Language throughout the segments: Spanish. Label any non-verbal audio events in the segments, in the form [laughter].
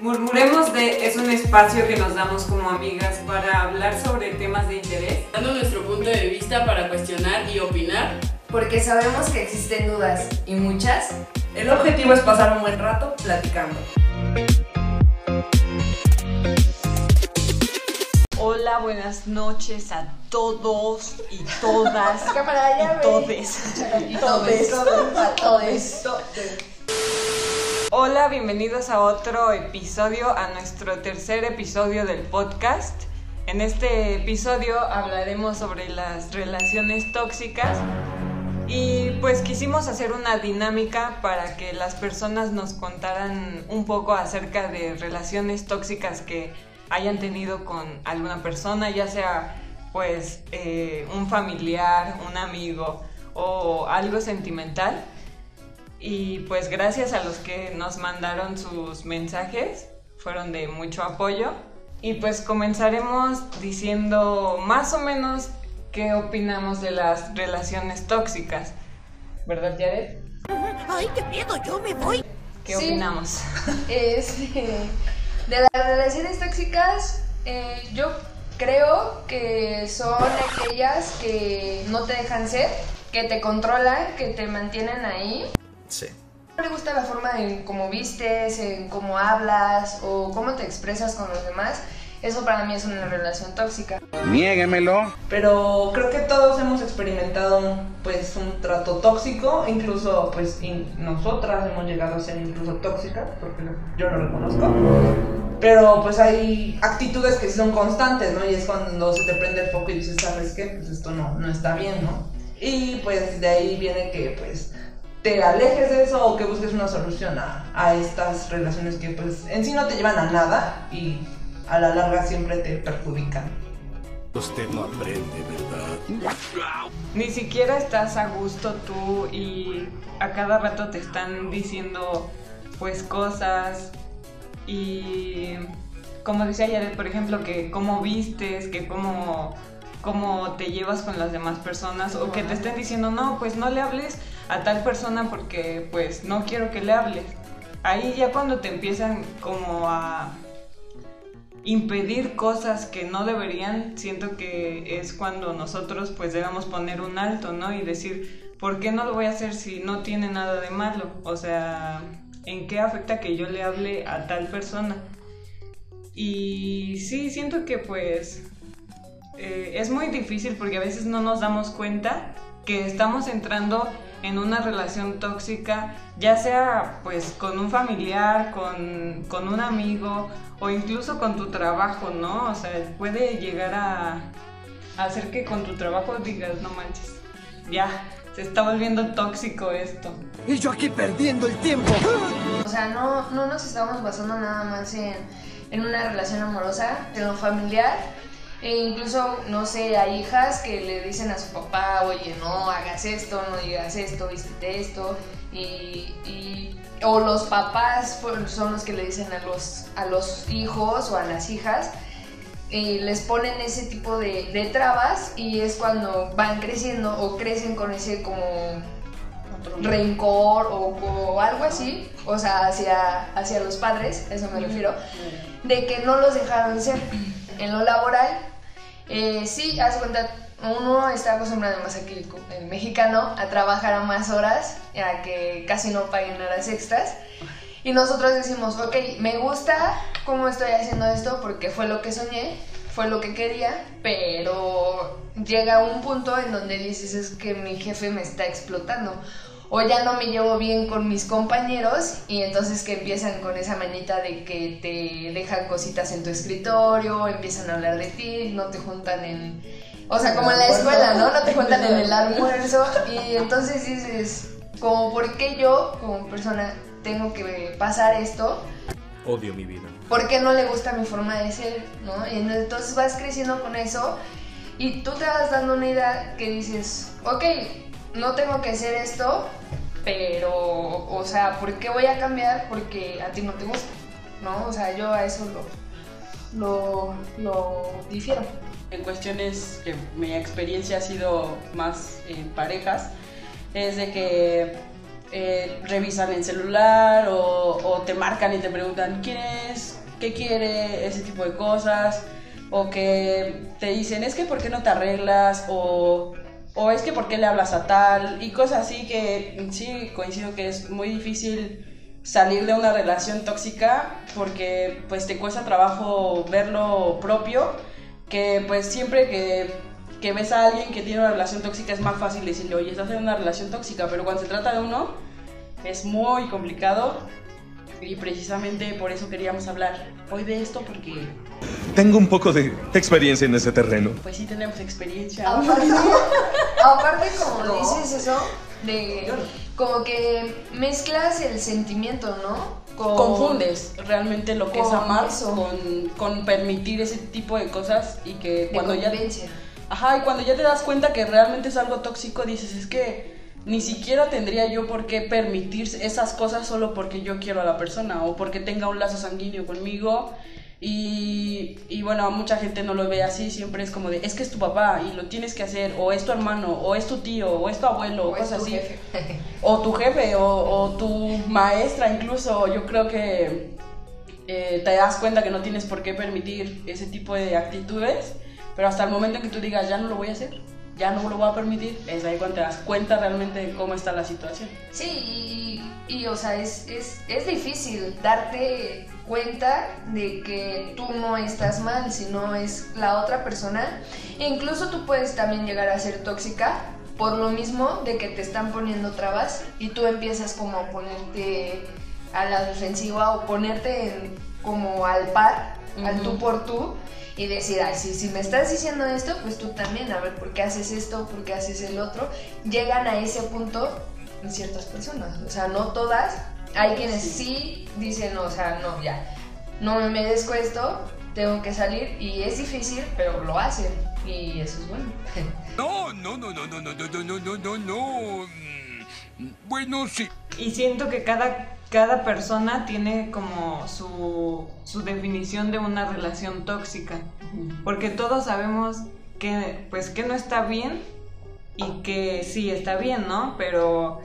Murmuremos de es un espacio que nos damos como amigas para hablar sobre temas de interés. Dando nuestro punto de vista para cuestionar y opinar. Porque sabemos que existen dudas y muchas. El objetivo es pasar un buen rato platicando. Hola, buenas noches a todos y todas [laughs] Cámara, ya y todes. Y todes. A todes. Hola, bienvenidos a otro episodio, a nuestro tercer episodio del podcast. En este episodio hablaremos sobre las relaciones tóxicas y pues quisimos hacer una dinámica para que las personas nos contaran un poco acerca de relaciones tóxicas que hayan tenido con alguna persona, ya sea pues eh, un familiar, un amigo o algo sentimental. Y pues gracias a los que nos mandaron sus mensajes, fueron de mucho apoyo. Y pues comenzaremos diciendo más o menos qué opinamos de las relaciones tóxicas. ¿Verdad, Jared? ¡Ay, qué miedo! ¡Yo me voy! ¿Qué Sí. opinamos? Este, de las relaciones tóxicas, eh, yo creo que son aquellas que no te dejan ser, que te controlan, que te mantienen ahí. Sí. No le gusta la forma en cómo vistes, en cómo hablas o cómo te expresas con los demás. Eso para mí es una relación tóxica. Niéguemelo. Pero creo que todos hemos experimentado pues un trato tóxico, incluso pues y nosotras hemos llegado a ser incluso tóxicas, porque yo lo reconozco. Pero pues hay actitudes que sí son constantes, ¿no? Y es cuando se te prende el foco y dices, ¿sabes qué? Pues esto no, no está bien, ¿no? Y pues de ahí viene que pues te alejes de eso o que busques una solución a, a estas relaciones que pues en sí no te llevan a nada y a la larga siempre te perjudican. Usted no aprende, ¿verdad? Ni siquiera estás a gusto tú y a cada rato te están diciendo pues cosas y como decía Yaret, por ejemplo, que cómo vistes, que cómo, cómo te llevas con las demás personas o que te estén diciendo, no, pues no le hables a tal persona porque pues no quiero que le hables. Ahí ya cuando te empiezan como a impedir cosas que no deberían, siento que es cuando nosotros pues debemos poner un alto, ¿no? Y decir, ¿por qué no lo voy a hacer si no tiene nada de malo? O sea, ¿en qué afecta que yo le hable a tal persona? Y sí, siento que pues eh, es muy difícil porque a veces no nos damos cuenta que estamos entrando en una relación tóxica, ya sea pues con un familiar, con, con un amigo o incluso con tu trabajo, ¿no? O sea, puede llegar a, a hacer que con tu trabajo digas, no manches, ya, se está volviendo tóxico esto. Y yo aquí perdiendo el tiempo. O sea, no, no nos estamos basando nada más en, en una relación amorosa, en lo familiar. E incluso, no sé, hay hijas que le dicen a su papá, oye, no hagas esto, no digas esto, vístete esto. Y, y- o los papás son los que le dicen a los, a los hijos o a las hijas. Y les ponen ese tipo de, de trabas y es cuando van creciendo o crecen con ese como rencor o, o algo así, o sea, hacia, hacia los padres, a eso me refiero, de que no los dejaron ser. En lo laboral, eh, sí, haz de cuenta, uno está acostumbrado más aquí, el mexicano, a trabajar a más horas, a que casi no paguen horas extras. Y nosotros decimos, ok, me gusta cómo estoy haciendo esto porque fue lo que soñé, fue lo que quería, pero llega un punto en donde dices es que mi jefe me está explotando. O ya no me llevo bien con mis compañeros y entonces que empiezan con esa manita de que te dejan cositas en tu escritorio, empiezan a hablar de ti, no te juntan en... O sea, como en la escuela, ¿no? No te juntan en el [laughs] almuerzo y entonces dices, como por qué yo como persona tengo que pasar esto, Odio mi vida. ¿por qué no le gusta mi forma de ser? ¿no? Y entonces vas creciendo con eso y tú te vas dando una idea que dices, ok, no tengo que hacer esto, pero, o sea, ¿por qué voy a cambiar? Porque a ti no te gusta, ¿no? O sea, yo a eso lo, lo, lo difiero. En cuestiones que mi experiencia ha sido más en parejas, es de que eh, revisan el celular o, o te marcan y te preguntan quién es, qué quiere, ese tipo de cosas. O que te dicen, es que ¿por qué no te arreglas? O, o es que ¿por qué le hablas a tal? Y cosas así que sí coincido que es muy difícil salir de una relación tóxica porque pues te cuesta trabajo verlo propio, que pues siempre que, que ves a alguien que tiene una relación tóxica es más fácil decirle, oye, estás en una relación tóxica, pero cuando se trata de uno es muy complicado y precisamente por eso queríamos hablar hoy de esto porque Tengo un poco de experiencia en ese terreno. pues sí tenemos experiencia. Aparte, [laughs] aparte como dices eso, de como que mezclas el sentimiento, ¿no? Con- Confundes realmente lo que es amar con, con permitir ese tipo de cosas y que de cuando ya. Ajá, y cuando ya te das cuenta que realmente es algo tóxico, dices, es que ni siquiera tendría yo por qué permitir esas cosas solo porque yo quiero a la persona o porque tenga un lazo sanguíneo conmigo. Y, y bueno, mucha gente no lo ve así, siempre es como de, es que es tu papá y lo tienes que hacer, o es tu hermano, o es tu tío, o es tu abuelo, o cosas así. jefe. O tu jefe, o, o tu maestra incluso, yo creo que eh, te das cuenta que no tienes por qué permitir ese tipo de actitudes, pero hasta el momento en que tú digas, ya no lo voy a hacer, ya no lo voy a permitir, es ahí cuando te das cuenta realmente de cómo está la situación. Sí, y, y, o sea, es, es, es difícil darte cuenta de que tú no estás mal, sino es la otra persona. E incluso tú puedes también llegar a ser tóxica por lo mismo de que te están poniendo trabas y tú empiezas como a ponerte a la defensiva o ponerte en- como al par, al Ujú. tú por tú y decir, ay, si, si me estás diciendo esto, pues tú también, a ver, ¿por qué haces esto? ¿Por qué haces el otro? Llegan a ese punto en ciertas personas, o sea, no todas. Hay quienes sí dicen, o sea, no, ya, no me merezco esto, tengo que salir y es difícil, pero lo hacen y eso es bueno. No, no, no, no, no, no, no, no, no, no, no. Mm, Bueno, sí. Y siento que cada, cada persona tiene como su, su definición de una relación tóxica. Porque todos sabemos que, pues, que no está bien y que sí está bien, ¿no? Pero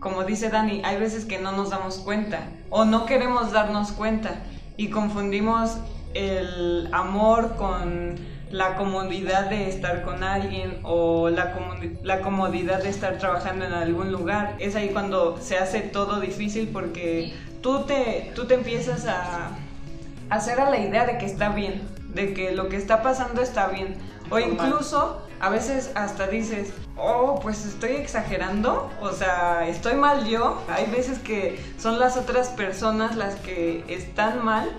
como dice Dani, hay veces que no nos damos cuenta o no queremos darnos cuenta y confundimos el amor con la comodidad de estar con alguien o la, comodi- la comodidad de estar trabajando en algún lugar. Es ahí cuando se hace todo difícil porque tú te, tú te empiezas a hacer a la idea de que está bien, de que lo que está pasando está bien. O incluso a veces hasta dices, oh, pues estoy exagerando, o sea, estoy mal yo. Hay veces que son las otras personas las que están mal,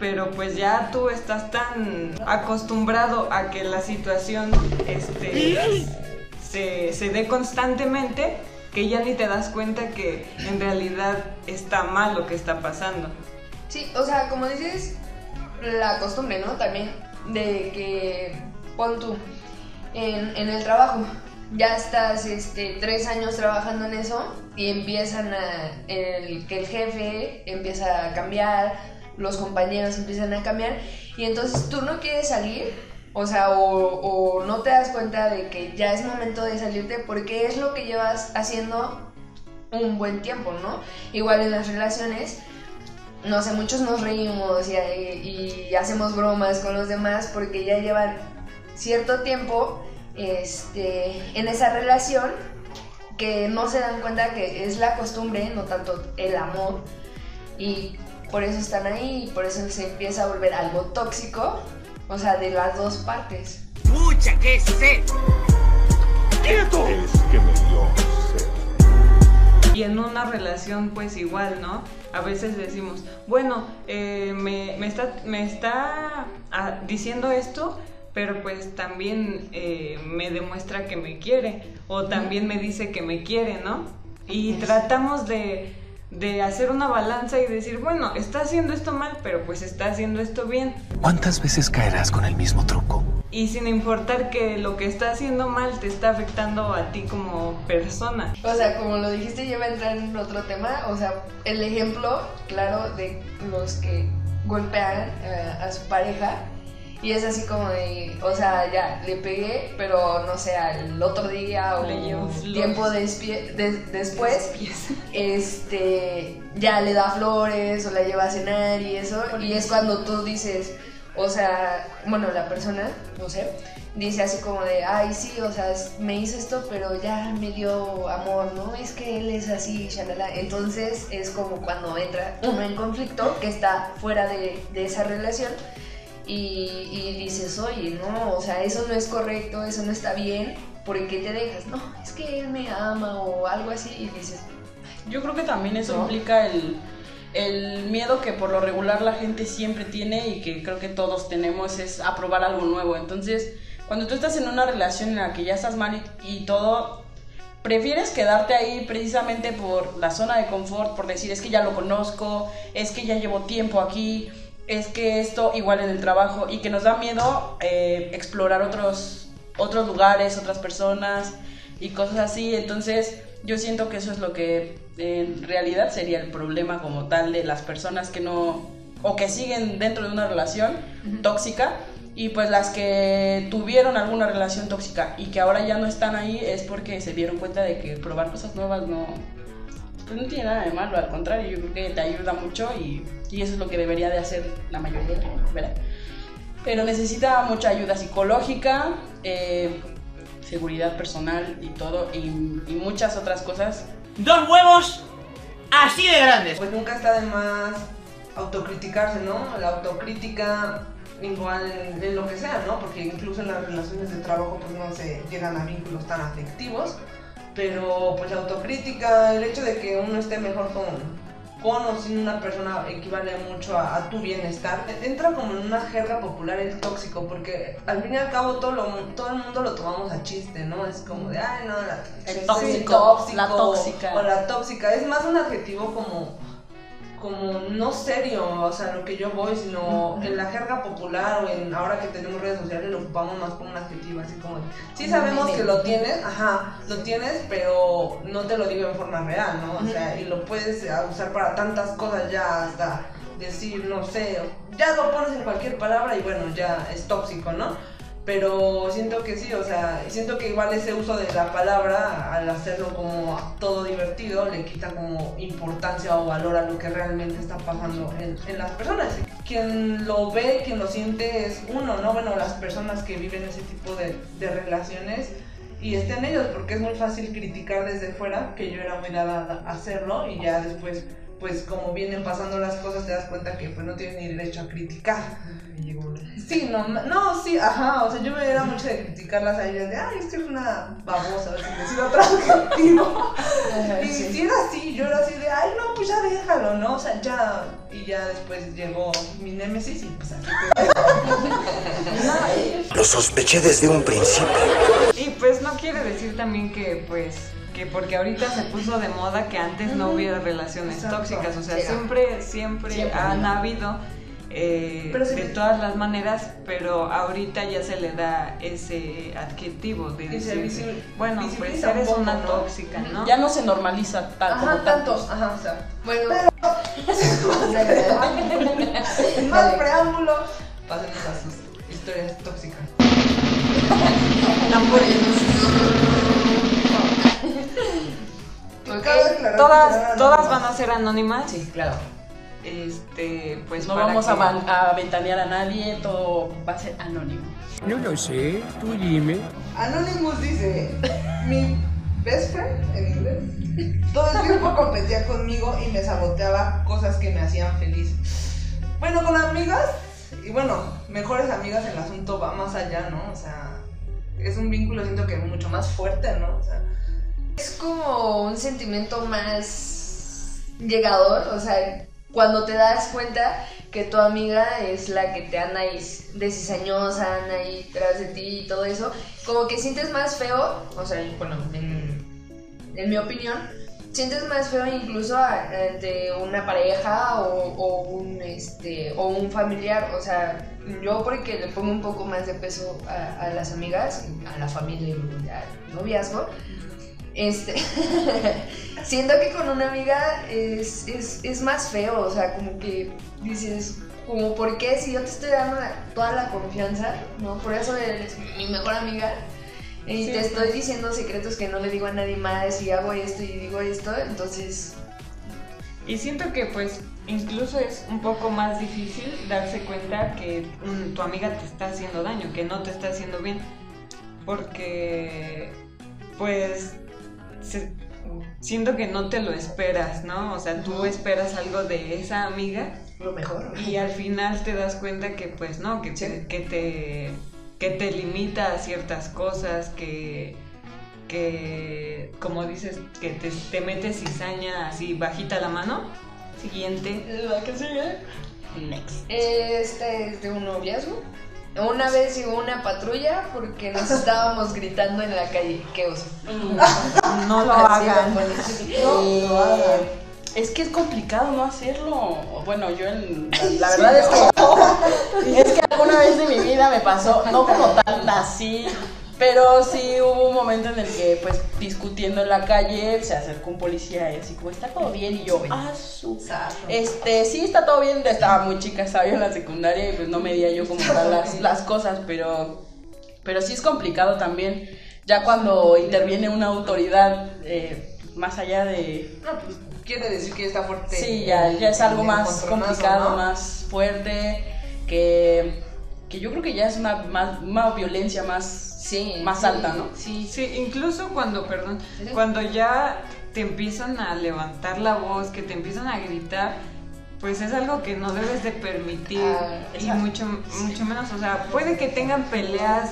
pero pues ya tú estás tan acostumbrado a que la situación este, se, se dé constantemente que ya ni te das cuenta que en realidad está mal lo que está pasando. Sí, o sea, como dices, la costumbre, ¿no? También de que pon tú en, en el trabajo. Ya estás este, tres años trabajando en eso y empiezan a. El, que el jefe empieza a cambiar, los compañeros empiezan a cambiar y entonces tú no quieres salir, o sea, o, no te das cuenta de que ya es momento de salirte porque es lo que llevas haciendo un buen tiempo, ¿no? Igual en las relaciones no sé, muchos nos reímos y, y hacemos bromas con los demás porque ya llevan cierto tiempo este, en esa relación que no se dan cuenta que es la costumbre, no tanto el amor, y por eso están ahí, y por eso se empieza a volver algo tóxico, o sea, de las dos partes. ¡Pucha, qué sed! ¡Quieto! Es que me dio sed. Y en una relación pues igual, ¿no? A veces decimos, bueno, eh, me, me está, me está ah, diciendo esto, pero pues también eh, me demuestra que me quiere, o también me dice que me quiere, ¿no? Y tratamos de, de hacer una balanza y decir, bueno, está haciendo esto mal, pero pues está haciendo esto bien. ¿Cuántas veces caerás con el mismo truco? Y sin importar que lo que está haciendo mal te está afectando a ti como persona. O sea, como lo dijiste, ya va a entrar en otro tema. O sea, el ejemplo, claro, de los que golpean eh, a su pareja Y es así como de, o sea, ya le pegué, pero no sé, al otro día o tiempo despie- de- después, este, ya le da flores o la lleva a cenar y eso. Y es cuando tú dices, o sea, bueno, la persona, no sé, dice así como de, ay, sí, o sea, me hizo esto, pero ya me dio amor, ¿no? Es que él es así, shalala. Entonces es como cuando entra uno en conflicto, que está fuera de, de esa relación. Y, y dices, oye, no, o sea, eso no es correcto, eso no está bien, ¿por qué te dejas? No, es que él me ama o algo así, y dices, Yo creo que también eso ¿No? implica el, el miedo que por lo regular la gente siempre tiene y que creo que todos tenemos es a probar algo nuevo. Entonces, cuando tú estás en una relación en la que ya estás mal y, y todo, prefieres quedarte ahí precisamente por la zona de confort, por decir es que ya lo conozco, es que ya llevo tiempo aquí, es que esto igual en el trabajo y que nos da miedo eh, explorar otros, otros lugares, otras personas y cosas así. Entonces yo siento que eso es lo que en realidad sería el problema como tal de las personas que no o que siguen dentro de una relación tóxica y pues las que tuvieron alguna relación tóxica y que ahora ya no están ahí es porque se dieron cuenta de que probar cosas nuevas no pues no tiene nada de malo, al contrario, yo creo que te ayuda mucho y, y eso es lo que debería de hacer la mayoría, ¿verdad? Pero necesita mucha ayuda psicológica, eh, seguridad personal y todo, y, y muchas otras cosas. Dos huevos así de grandes. Pues nunca está de más autocriticarse, ¿no? La autocrítica igual en, en lo que sea, ¿no? Porque incluso en las relaciones de trabajo pues no se llegan a vínculos tan afectivos, pero pues autocrítica, el hecho de que uno esté mejor con, con o sin una persona equivale mucho a, a tu bienestar. Entra como en una jerga popular el tóxico, porque al fin y al cabo todo, lo, todo el mundo lo tomamos a chiste, ¿no? Es como de, ay, no, la, El sí, tóxico, la tóxica. O la tóxica. Es más un adjetivo como como no serio, o sea, lo que yo voy, sino en la jerga popular o en ahora que tenemos redes sociales lo ocupamos más como un adjetivo, así como, sí sabemos que lo tienes, ajá, lo tienes, pero no te lo digo en forma real, ¿no? O sea, y lo puedes eh, usar para tantas cosas ya hasta decir, no sé, ya lo pones en cualquier palabra y bueno, ya es tóxico, ¿no? Pero siento que sí, o sea, siento que igual ese uso de la palabra, al hacerlo como todo divertido, le quita como importancia o valor a lo que realmente está pasando en, en las personas. Quien lo ve, quien lo siente es uno, ¿no? Bueno, las personas que viven ese tipo de, de relaciones y estén ellos, porque es muy fácil criticar desde fuera, que yo era muy dada hacerlo y ya después, pues como vienen pasando las cosas, te das cuenta que pues no tienes ni derecho a criticar. Sí, no, no, sí, ajá, o sea, yo me era mucho de criticarlas a ellas, de, ay, esto es una babosa, sin decir otro adjetivo. Y si era así, yo era así de, ay, no, pues ya déjalo, ¿no? O sea, ya, y ya después llegó mi némesis y pues aquí Lo sospeché desde un principio. Y pues no quiere decir también que pues que porque ahorita se puso de moda que antes no hubiera relaciones Exacto. tóxicas, o sea, Sí. siempre, siempre, Siempre, han habido eh, Pero de me- todas las maneras, pero ahorita ya se le da ese adjetivo de decir, visibil- bueno, pues eres poco, una ¿no? tóxica, ¿no? Ya no se normaliza tal como Ajá, tanto. tantos, ajá, o sea, bueno, sin [laughs] más preámbulo, pasemos a sus historias tóxicas. [laughs] ok, Cabe aclarar que serán Todas, todas van a ser anónimas. Sí, claro. Este, pues no vamos a, que- a ventanear a nadie, todo va a ser anónimo. No lo sé, tú dime. Anonymous dice, mi best friend en inglés, todo el tiempo competía conmigo y me saboteaba cosas que me hacían feliz. Bueno, con amigas, y bueno, mejores amigas el asunto va más allá, ¿no? O sea, es un vínculo siento que mucho más fuerte, ¿no? O sea, es como un sentimiento más llegador, o sea, cuando te das cuenta que tu amiga es la que te anda ahí de cizañosa, anda ahí tras de ti y todo eso, como que sientes más feo, o sea, bueno, en, en mi opinión, sientes más feo incluso ante una pareja o, o un este o un familiar, o sea, yo porque le pongo un poco más de peso a, a las amigas, a la familia y al noviazgo, Este, [laughs] siento que con una amiga es, es, es más feo, o sea, como que dices, como, ¿por qué? Si yo te estoy dando toda la confianza, ¿no? Por eso eres mi mejor amiga. Y Sí, te estoy diciendo secretos que no le digo a nadie más y hago esto y digo esto, entonces Y siento que pues incluso es un poco más difícil darse cuenta que mm, tu amiga te está haciendo daño, que no te está haciendo bien. Porque pues se- siento que no te lo esperas, ¿no? O sea, tú esperas algo de esa amiga lo mejor. y al final te das cuenta que pues no, que te, que te, que te limita a ciertas cosas, que, que como dices, que te, te metes cizaña así bajita la mano. Siguiente. ¿La que sigue? Next. Este es de un noviazgo. Una vez llegó una patrulla porque nos estábamos gritando en la calle. Qué oso. No lo hagan. Eh, [laughs] es que es complicado no hacerlo. Bueno, yo en, la, [laughs] la verdad es que [laughs] es que alguna vez de mi vida me pasó, no como tan así, pero sí hubo un momento en el que pues discutiendo en la calle se acercó un policía y así como está todo bien y yo, ah, su este, sí está todo bien, estaba muy chica, estaba yo en la secundaria y pues no medía yo como tal las, las cosas, pero pero sí es complicado también ya cuando interviene una autoridad eh, más allá de No, pues quiere decir que está fuerte. Sí, ya, ya es algo más complicado, ¿no? más fuerte, que, que yo creo que ya es una, más, una violencia más, Sí, más sí, alta, ¿no? Sí, Sí, incluso cuando, perdón, cuando ya te empiezan a levantar la voz, que te empiezan a gritar, pues es algo que no debes de permitir Ah, y mucho, mucho menos, o sea, puede que tengan peleas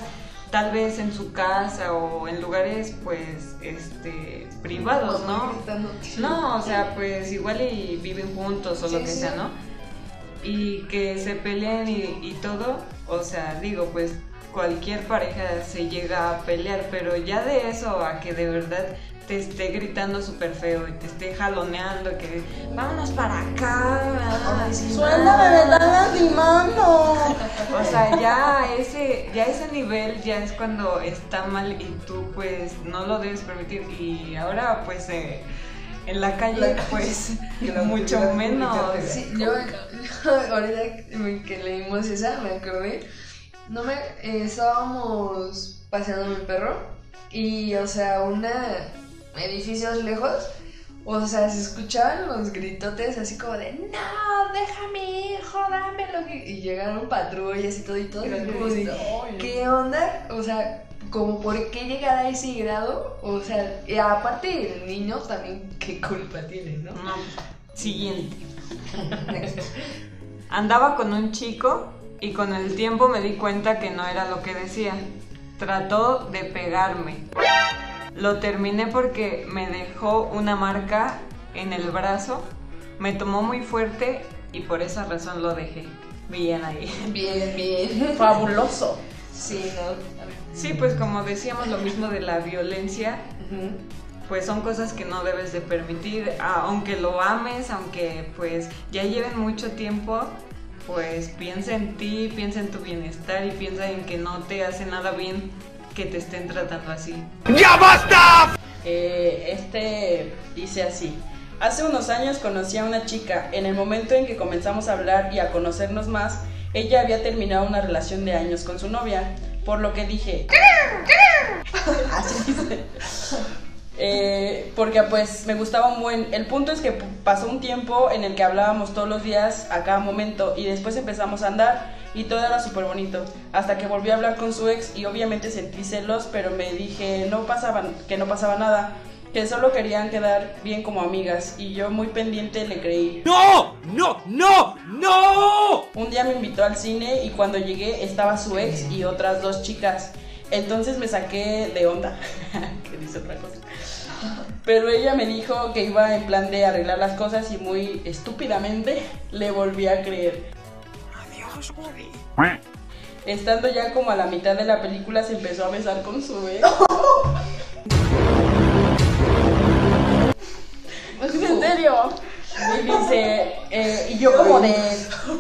tal vez en su casa o en lugares pues este privados, ¿no? No, o sea, pues igual y viven juntos o lo que sí. sea, ¿no? Y que se peleen y, y todo, o sea, digo, pues cualquier pareja se llega a pelear, pero ya de eso a que de verdad te esté gritando súper feo y te esté jaloneando, que vámonos para acá. ay, Suéltame, me están lastimando. [laughs] o sea, ya ese, ya ese nivel ya es cuando está mal y tú pues no lo debes permitir. Y ahora pues eh, en la calle pues [laughs] mucho menos. Sí, yo, [laughs] ahorita que leímos esa, me acordé. No me. eh, estábamos paseando mi perro y, o sea, una. Edificios lejos. O sea, se escuchaban los gritotes así como de No, deja a mi hijo, dámelo. Y llegaron patrullas y todo y todo. y como de, ¿Qué onda? O sea, como por qué llegar a ese grado. O sea, y aparte el niño también, ¿qué culpa tiene, no? No, siguiente. [laughs] Andaba con un chico y con el tiempo me di cuenta que no era lo que decía. Trató de pegarme. Lo terminé porque me dejó una marca en el brazo, me tomó muy fuerte y por esa razón lo dejé. Bien ahí. [laughs] Bien, bien. Fabuloso. Sí, ¿no? Sí, pues como decíamos lo mismo de la violencia, pues son cosas que no debes de permitir, aunque lo ames, aunque pues ya lleven mucho tiempo, pues piensa en ti, piensa en tu bienestar y piensa en que no te hace nada bien que te estén tratando así. ¡Ya basta! Eh, este dice así. Hace unos años conocí a una chica. En el momento en que comenzamos a hablar y a conocernos más, ella había terminado una relación de años con su novia. Por lo que dije... [laughs] Así dice. Eh, porque pues me gustaba un buen... El punto es que pasó un tiempo en el que hablábamos todos los días a cada momento y después empezamos a andar y todo era súper bonito. Hasta que volví a hablar con su ex y obviamente sentí celos, pero me dije no pasaban, que no pasaba nada, que solo querían quedar bien como amigas y yo muy pendiente le creí. ¡No! ¡No! ¡No! ¡No! Un día me invitó al cine y cuando llegué estaba su ex y otras dos chicas. Entonces me saqué de onda, [laughs] que dice otra cosa. Pero ella me dijo que iba en plan de arreglar las cosas y muy estúpidamente le volví a creer. Adiós, Woody. Estando ya como a la mitad de la película se empezó a besar con su ex. [laughs] ¿En serio? Y dice, eh, y yo como de,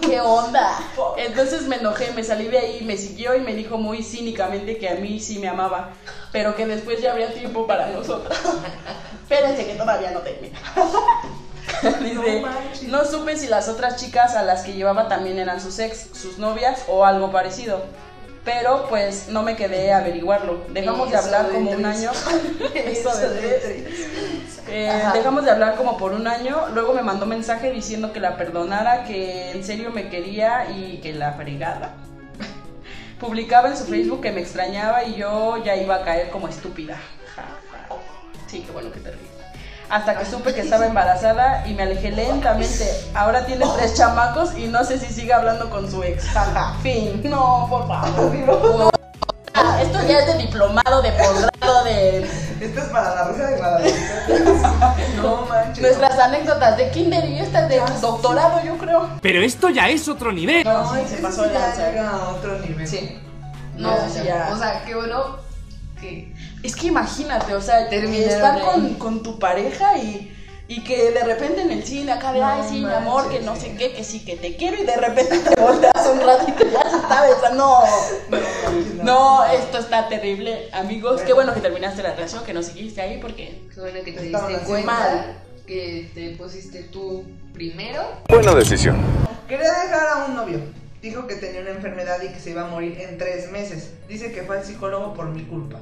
¿qué onda? Entonces me enojé, me salí de ahí, me siguió y me dijo muy cínicamente que a mí sí me amaba, pero que después ya habría tiempo para nosotros. Espérense que todavía no termina. [laughs] Dice, no supe si las otras chicas a las que llevaba también eran sus ex, sus novias o algo parecido. Pero pues no me quedé a averiguarlo. Dejamos de hablar de como un año. [laughs] Eso Eso de de tres. Eh, dejamos de hablar como por un año. Luego me mandó mensaje diciendo que la perdonara, que en serio me quería y que la fregada. Publicaba en su Facebook que me extrañaba y yo ya iba a caer como estúpida. Ja, ja. Sí, qué bueno que te ríes. Hasta que supe que estaba embarazada y me alejé lentamente. Ahora tiene tres chamacos y no sé si sigue hablando con su ex. Jaja, fin. No, por favor. No. Esto ya es de diplomado, de posgrado, de Esto es para la Rosa de [laughs] Guadalupe. no manches. nuestras anécdotas de kinder y estas de doctorado, yo creo. Pero esto ya es otro nivel. No, sí, se que pasó lanza. llega a otro nivel. Sí. No, No, o sea, ya. o sea, qué bueno que Es que imagínate, o sea, Terminaron estar con, con tu pareja y, y que de repente en el cine acá de, No ay, sí, mi amor, que no sí. sé qué, que sí, que te quiero y de repente te volteas un ratito y ya se está besando. No, no, esto está terrible, amigos. Qué bueno que terminaste la relación, que no seguiste ahí porque... qué bueno que te diste cuenta mal. que te pusiste tú primero. Buena decisión. Quería dejar a un novio. Dijo que tenía una enfermedad y que se iba a morir en tres meses. Dice que fue al psicólogo por mi culpa.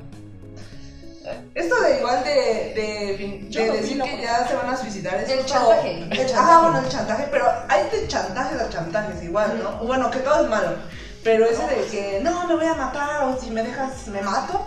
Esto de igual de, de, decir que ya se van a suicidar es El chantaje. el- chantaje. bueno, el chantaje, pero hay de chantajes a chantajes igual, ¿no? Bueno, que todo es malo. Pero ese de que no me voy a matar o si me dejas me mato,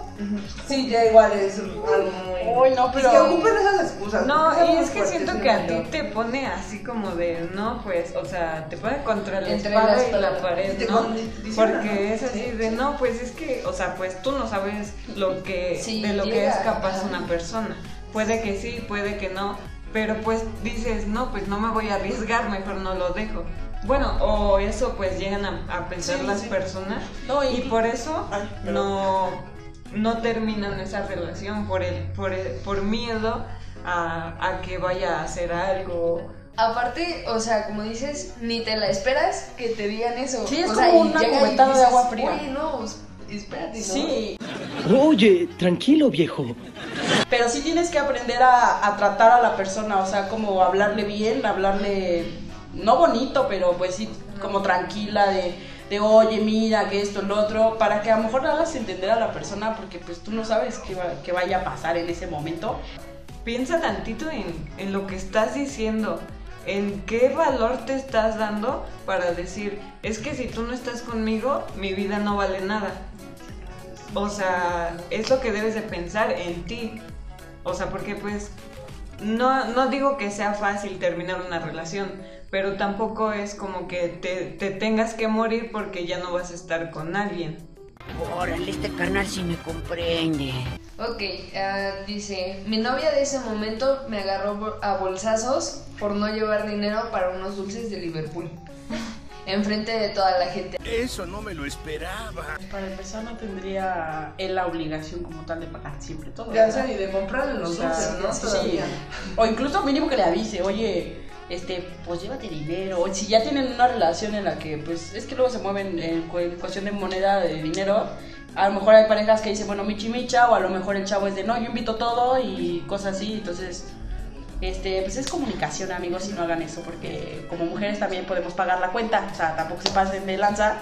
sí, ya igual es algo muy. Uy, no, pero- Es que ocupen esas excusas. No, y es que siento que a ti te pone así como de, no, pues, o sea, te pone contra la Entre espada y la pared, Y ¿no? Porque es así de, no, pues es que, o sea, pues tú no sabes lo que, Sí, de lo que es capaz una persona. Puede que sí, puede que no, pero pues dices, no, pues no me voy a arriesgar, mejor no lo dejo. Bueno, o eso pues llegan a, a pensar Sí, las sí. personas No, y por eso Ay, no, no terminan esa relación por el, por el- por miedo a, a que vaya a hacer algo. Aparte, o sea, como dices, ni te la esperas que te digan eso. Sí, es o como una cubetada de agua fría. Oye, no, pues, espérate, ¿no? Sí, Oye, tranquilo, viejo. Pero sí tienes que aprender a, a tratar a la persona, o sea, como hablarle bien, hablarle, no bonito, pero pues sí, como tranquila, de, de oye, mira, que esto, lo otro, para que a lo mejor hagas entender a la persona, porque pues tú no sabes qué, va- qué vaya a pasar en ese momento. Piensa tantito en, en lo que estás diciendo, en qué valor te estás dando para decir, es que si tú no estás conmigo, mi vida no vale nada. O sea, es lo que debes de pensar en ti. O sea, porque pues no, no digo que sea fácil terminar una relación, pero tampoco es como que te, te tengas que morir porque ya no vas a estar con alguien. Órale, este carnal sí me comprende. Ok, ah, dice, mi novia de ese momento me agarró a bolsazos por no llevar dinero para unos dulces de Liverpool. Enfrente de toda la gente. Eso no me lo esperaba. Para empezar, no tendría él la obligación como tal de pagar siempre todo. Ya ¿verdad? sé, y de comprarle los O sea, dulces, ¿no? sí, Todavía. O incluso mínimo que le avise, oye, este, pues llévate dinero. O si ya tienen una relación en la que, pues, es que luego se mueven en cuestión de moneda, de dinero. A lo mejor hay parejas que dicen, bueno, michi micha, o a lo mejor el chavo es de, no, yo invito todo y cosas así. Entonces, este, pues es comunicación, amigos, y no hagan eso, porque como mujeres también podemos pagar la cuenta. O sea, tampoco se pasen de lanza,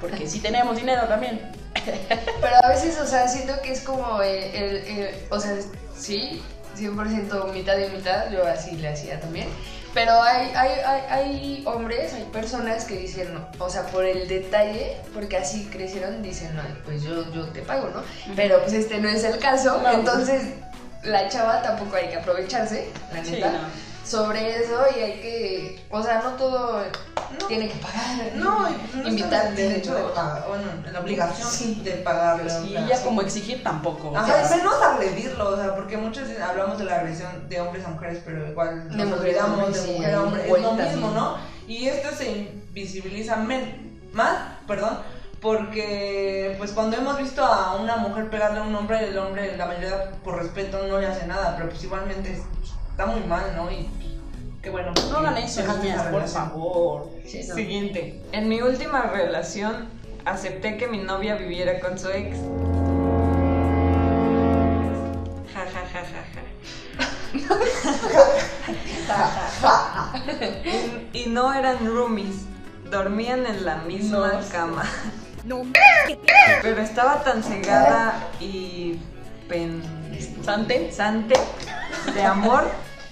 porque sí tenemos dinero también. [laughs] Pero a veces, o sea, siento que es como el, el- el- o sea, sí, 100% mitad y mitad, yo así le hacía también. Pero hay, hay, hay, hay hombres, hay personas que dicen, no, o sea, por el detalle, porque así crecieron, dicen, no, pues yo, yo te pago, ¿no? Pero pues este no es el caso, No. entonces la chava tampoco hay que aprovecharse, la Sí, neta, no. sobre eso y hay que, o sea, no todo tiene que pagar. No, no invitar el derecho de pagar, bueno, en la obligación de pagarle. o Y sí. como exigir tampoco. o Ajá, sea, menos agredirlo, o sea, porque muchos hablamos de la agresión de hombres a mujeres, pero igual De nos olvidamos de sí, mujer a hombre, es lo mismo, ¿no? Y esto se invisibiliza men- más, perdón, porque pues cuando hemos visto a una mujer pegarle a un hombre, el hombre, la mayoría por respeto no le hace nada, pero pues igualmente es- está muy mal, ¿no? Y qué bueno. No hagan eso, niñas, por relación. favor. Siguiente. En mi última relación acepté que mi novia viviera con su ex. Ja, ja, ja, ja, ja. [laughs] y, y no eran roomies, dormían en la misma No. cama. Pero estaba tan cegada y pensante de amor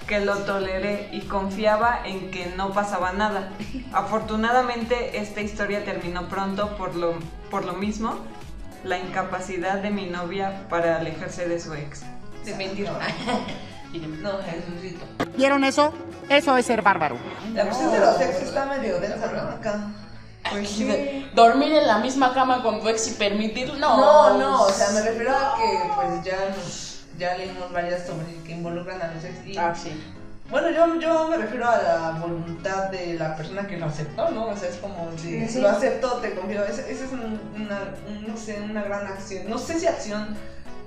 que lo toleré y confiaba en que no pasaba nada. Afortunadamente esta historia terminó pronto por lo, por lo mismo, la incapacidad de mi novia para alejarse de su ex. De mentir. No, [laughs] Jesucito. ¿Vieron eso? Eso es ser bárbaro. La cuestión de los ex está medio densa, ¿no? Acá. Pues sí. Dormir en la misma cama con tu ex y permitirlo. No, No, no, o sea, me refiero a que pues ya nos, ya leímos varias sobre que involucran a los ex y Ah, sí. bueno, yo, yo me refiero a la voluntad de la persona que lo aceptó, ¿no? O sea, es como de, Sí, sí. lo acepto, te confío. Esa es un- una, un- no sé, una gran acción. No sé si acción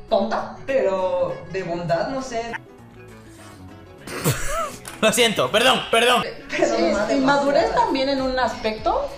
tonta, pero de bondad, no sé. [laughs] Lo siento, perdón, perdón. Pero Sí, inmadurez también en un aspecto,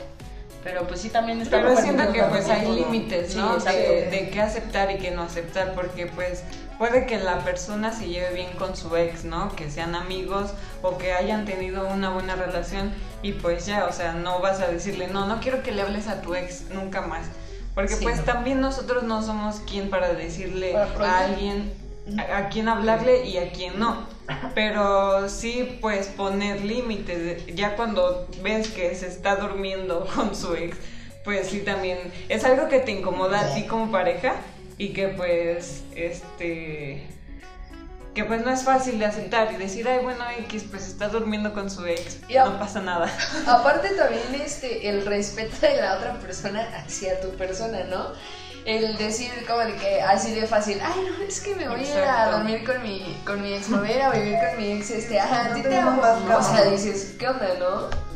pero pues sí también está Pero siento que pues hay límites, Sí, de, de qué aceptar y qué no aceptar, porque pues puede que la persona se lleve bien con su ex, ¿no? Que sean amigos o que hayan tenido una buena relación y pues ya, o sea, no vas a decirle, no, no quiero que le hables a tu ex nunca más. Porque Sí, pues no. también nosotros no somos quien para decirle Para a alguien a, a quién hablarle y a quién no. Pero sí, pues poner límites. Ya cuando ves que se está durmiendo [laughs] con su ex, pues sí también es algo que te incomoda a ti como pareja y que pues este que pues no es fácil de aceptar y decir, ay bueno, X pues está durmiendo con su ex, Y no pasa nada. Aparte también este, el respeto de la otra persona hacia tu persona, ¿no? El decir como de que así de fácil, ay no, es que me voy a ir a Exacto. dormir con mi, con mi ex, voy a ir a vivir con mi ex, este, ajá, a No ti te amo. O sea, dices, ¿qué onda, no?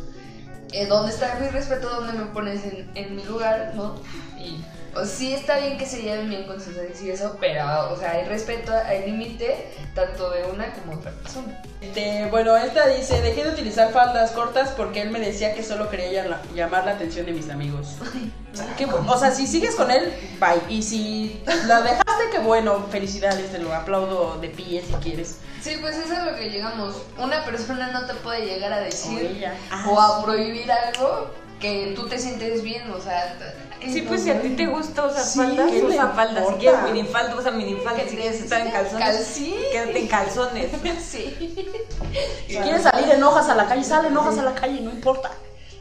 Eh, ¿Dónde está mi respeto? ¿Dónde me pones en, en mi lugar, no? Y o sí está bien que se lleven bien con sus ex y eso, pero, o sea, hay respeto, hay límite, tanto de una como otra persona. Este, bueno, esta dice, dejé de utilizar faldas cortas porque él me decía que solo quería llam- llamar la atención de mis amigos. Bu- o sea, si sigues con él, bye. Y si la dejaste, qué bueno, felicidades, te lo aplaudo de pie si quieres. Sí, pues eso es lo que llegamos. Una persona no te puede llegar a decir O a prohibir algo que tú te sientes bien, o sea... Sí, pues si a ti te gusta usar Sí, faldas, ¿qué le usa faldas. Si quieres minifalda, usa minifalda. Si quieres estar en calzones, calcí. quédate en calzones. [laughs] Sí. Si quieres salir en hojas a la calle, sale en hojas a la calle, no importa.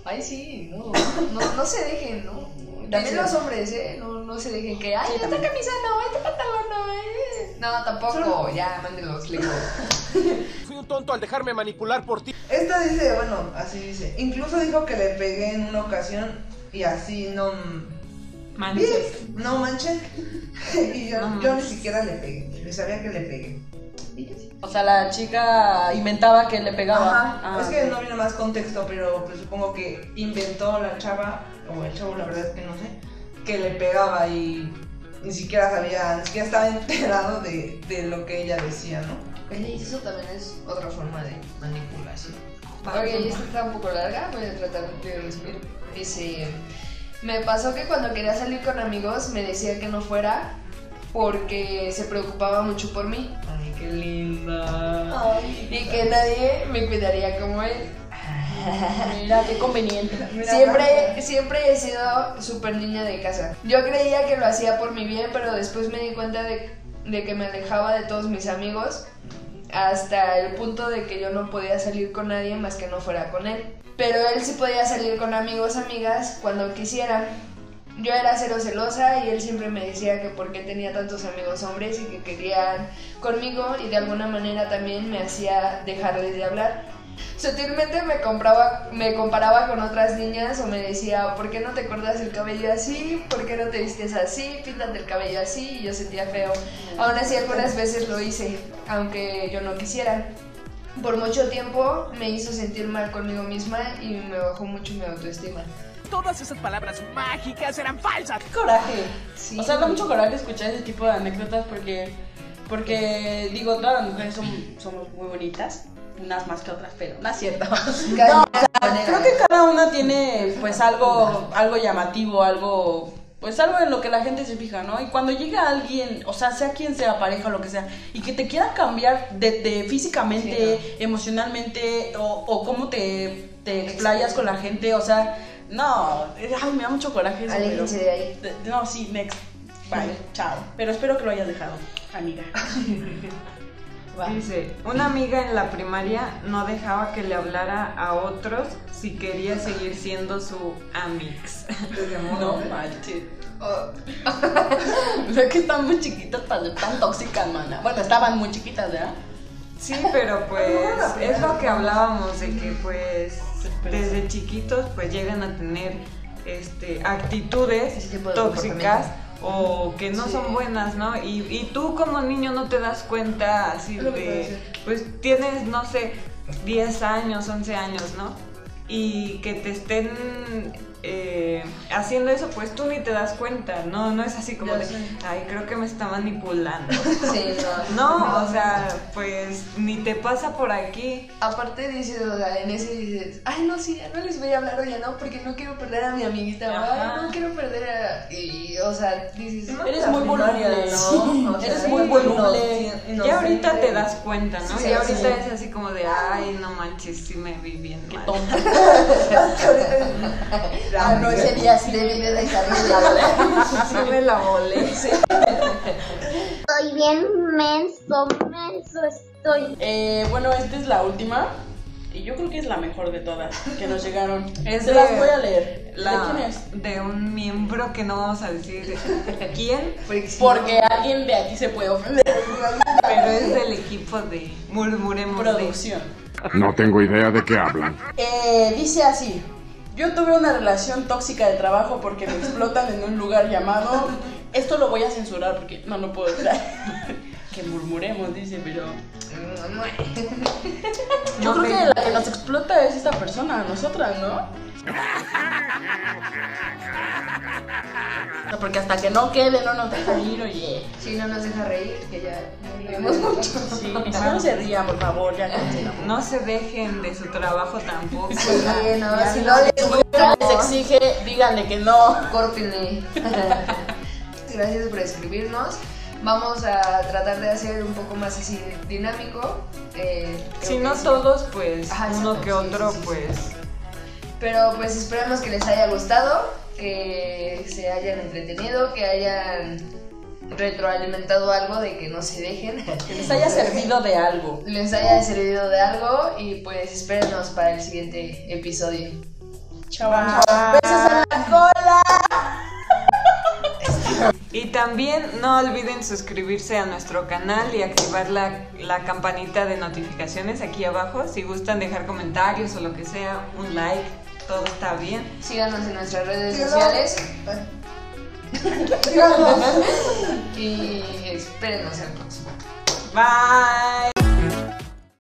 Ay, sí, no, no, no se dejen, ¿no? También los hombres, ¿eh? No, no se dejen que, ay, Sí, esta también. camisa no, este pantalón no, eh. No, tampoco, ya, mándenlos lejos. [laughs] Fui un tonto al dejarme manipular por ti. Esta dice, bueno, así dice. Incluso dijo que le pegué en una ocasión y así no. Manches. No manches. [laughs] y yo, No yo ni siquiera le pegué. Ni sabía que le pegué. O sea, la chica inventaba que le pegaba. Ajá. Ah, es que no viene más contexto, pero pues supongo que inventó la chava, o el chavo, la verdad es que no sé, que le pegaba y ni siquiera sabía, ni siquiera estaba enterado de, de lo que ella decía, ¿no? Oye, y eso también es otra forma de manipulación. Ok, forma. esta está un poco larga, voy a tratar de resumir. Dice, me pasó que cuando quería salir con amigos me decía que no fuera porque se preocupaba mucho por mí qué linda. y que nadie me cuidaría como él. Mira, qué conveniente. [laughs] Siempre, siempre he sido súper niña de casa. Yo creía que lo hacía por mi bien, pero después me di cuenta de, de que me alejaba de todos mis amigos hasta el punto de que yo no podía salir con nadie más que no fuera con él. Pero él sí podía salir con amigos, amigas, cuando quisiera. Yo era cero celosa y él siempre me decía que por qué tenía tantos amigos hombres y que querían conmigo y de alguna manera también me hacía dejarles de hablar. Sutilmente me, compraba, me comparaba con otras niñas o me decía, ¿por qué no te cortas el cabello así? ¿Por qué no te vistes así? Píntate el cabello así y yo sentía feo. Aún así algunas veces lo hice, aunque yo no quisiera. Por mucho tiempo me hizo sentir mal conmigo misma y me bajó mucho mi autoestima. Todas esas palabras mágicas eran falsas. Qué coraje. Sí. O sea, da mucho coraje escuchar ese tipo de anécdotas porque, porque digo, todas las mujeres son- somos muy bonitas unas más que otras, pero no es cierto. [laughs] No, creo que cada una tiene pues algo, algo llamativo, algo, pues algo en lo que la gente se fija, ¿no? Y cuando llega alguien, o sea, sea quien sea, pareja o lo que sea, y que te quiera cambiar de, de físicamente, emocionalmente, o, o cómo te, te explayas con la gente, o sea, no, ay, me da mucho coraje eso. Pero- de ahí. de- No, sí, next. Bye, chao. Pero espero que lo hayas dejado, amiga. [laughs] Va. Dice, una amiga en la primaria no dejaba que le hablara a otros si quería seguir siendo su amix. [laughs] No manches. [laughs] O sea que están muy chiquitas para ser tan tóxicas, mana. Bueno, estaban muy chiquitas, ¿verdad? Sí, pero pues es lo que hablábamos de que pues desde chiquitos pues llegan a tener este actitudes tóxicas o que no Sí. son buenas, ¿no? Y, y tú como niño no te das cuenta así de pues tienes no sé 10 años, 11 años, ¿no? Y que te estén eh, haciendo eso, pues tú ni te das cuenta, no, no es así como Ya de, sé. ay, creo que me está manipulando. [laughs] Sí, no. No, o sea, pues ni te pasa por aquí. Aparte dices, o sea, en ese dices, ay no, sí, ya no les voy a hablar hoy, ya no, porque no quiero perder a mi amiguita, ay, no quiero perder a... Y, o sea, dices, Eres la muy voluble, ¿no? sí, O sea, eres sí, muy voluble. no, ya no, ahorita sí, te das cuenta, ¿no? Sí, ya ahorita sí. es así como de, ay, no manches, sí me vi bien mal. Tonta. [laughs] [laughs] ah, no, ese día sí Debí de dejarle [laughs] sí me la volé. Estoy bien menso, menso estoy. Eh, bueno, esta es la última. Y yo creo que es la mejor de todas que nos llegaron. Es Se de- las voy a leer. La- ¿De quién es? De un miembro que no vamos a decir [laughs] quién, Porque alguien de aquí se puede ofender. pero es del equipo de Murmuremos de. Producción. No tengo idea de qué hablan. Eh, dice así. Yo tuve una relación tóxica de trabajo porque me explotan en un lugar llamado... Esto lo voy a censurar porque no lo puedo traer. [laughs] que murmuremos, dice, pero... [laughs] Yo No creo me- que la que nos explota es esta persona, nosotras, ¿no? No, [laughs] Porque hasta que no quede no nos deja ir, oye. Si no nos deja reír, que ya nos reímos mucho. Sí, no se rían, por favor, ya. No se dejen de su trabajo tampoco. Sí, no, Ya, si no les les gusta, exige, díganle que no. córtenle. [laughs] Gracias por escribirnos. Vamos a tratar de hacer un poco más así dinámico. eh, Si no sí. todos, pues Ajá, uno exacto, que sí, otro, sí, sí, pues Pero pues esperamos que les haya gustado, que se hayan entretenido, que hayan retroalimentado algo de que no se dejen. Que les haya servido de algo. les haya servido de algo y pues espérenos para el siguiente episodio. Chaval. Besos en la cola. Y también no olviden suscribirse a nuestro canal y activar la, la campanita de notificaciones aquí abajo. Si gustan dejar comentarios o lo que sea, un like, todo está bien. Síganos en nuestras redes sociales [laughs] y espérenos el próximo. Bye.